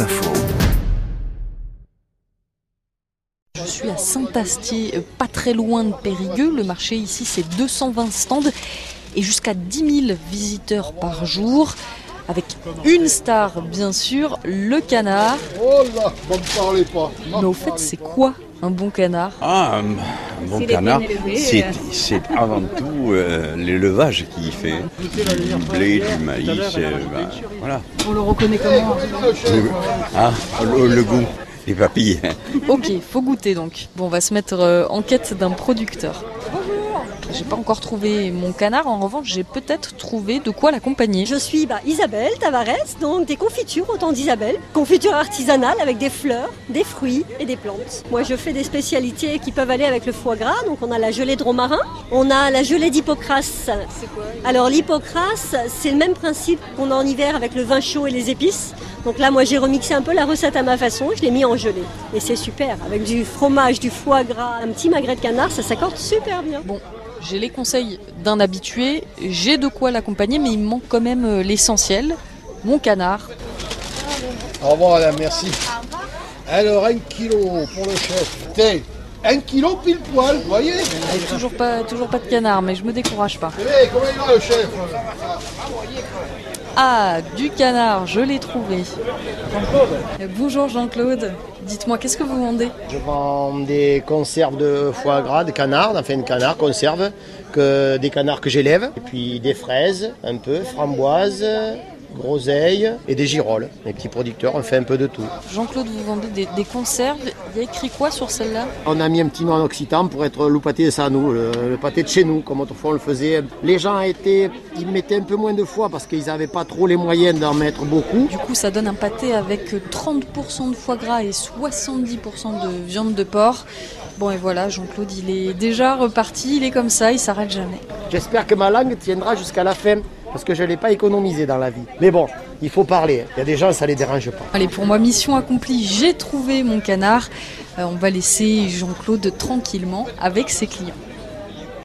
Info. Je suis à Saint-Astier, pas très loin de Périgueux. Le marché ici, c'est 220 stands et jusqu'à 10 000 visiteurs par jour. Avec une star, bien sûr, le canard. Oh là, ne me parlez pas. Mais au fait, c'est quoi un bon canard Ah, un, un bon canard, c'est c'est avant tout euh, l'élevage qui fait du blé, du maïs, euh, bah, voilà. On le reconnaît comment Le, ah, le, le goût, les papilles. Ok, faut goûter donc. Bon, on va se mettre euh, en quête d'un producteur. J'ai pas encore trouvé mon canard, en revanche, j'ai peut-être trouvé de quoi l'accompagner. Je suis bah, Isabelle Tavares, donc des confitures, autant d'Isabelle. Confiture artisanale avec des fleurs, des fruits et des plantes. Moi, je fais des spécialités qui peuvent aller avec le foie gras. Donc, on a la gelée de romarin, on a la gelée d'hypocrase. C'est quoi Alors, l'hypocrase, c'est le même principe qu'on a en hiver avec le vin chaud et les épices. Donc là, moi, j'ai remixé un peu la recette à ma façon, je l'ai mis en gelée. Et c'est super, avec du fromage, du foie gras, un petit magret de canard, ça s'accorde super bien. Bon, j'ai les conseils d'un habitué, j'ai de quoi l'accompagner, mais il me manque quand même euh, l'essentiel, mon canard. Au revoir, madame, merci. Alors, un kilo pour le chef. Tiens, un kilo pile poil, vous voyez? Et toujours pas, toujours pas de canard, mais je me décourage pas. Eh, comment il va le chef? Ah, du canard, je l'ai trouvé. Euh, Bonjour Jean-Claude. Dites-moi, qu'est-ce que vous vendez? Je vends des conserves de foie gras, de canard, enfin de canard, conserve, des canards que j'élève, et puis des fraises, un peu, framboises, groseilles et des girolles. Les petits producteurs, on fait un peu de tout. Jean-Claude, vous vendez des, des conserves. Il y a écrit quoi sur celle-là? On a mis un petit nom en occitan pour être le pâté de ça, nous, le, le pâté de chez nous, comme autrefois on le faisait. Les gens étaient, ils mettaient un peu moins de foie parce qu'ils n'avaient pas trop les moyens d'en mettre beaucoup. Du coup, ça donne un pâté avec 30% de foie gras et 70% de viande de porc. Bon, et voilà, Jean-Claude, il est déjà reparti, il est comme ça, il s'arrête jamais. J'espère que ma langue tiendra jusqu'à la fin parce que je ne l'ai pas économisé dans la vie. Mais bon, il faut parler. Il y a des gens, ça les dérange pas. Allez, pour moi, mission accomplie, j'ai trouvé mon canard. Euh, on va laisser Jean-Claude tranquillement avec ses clients.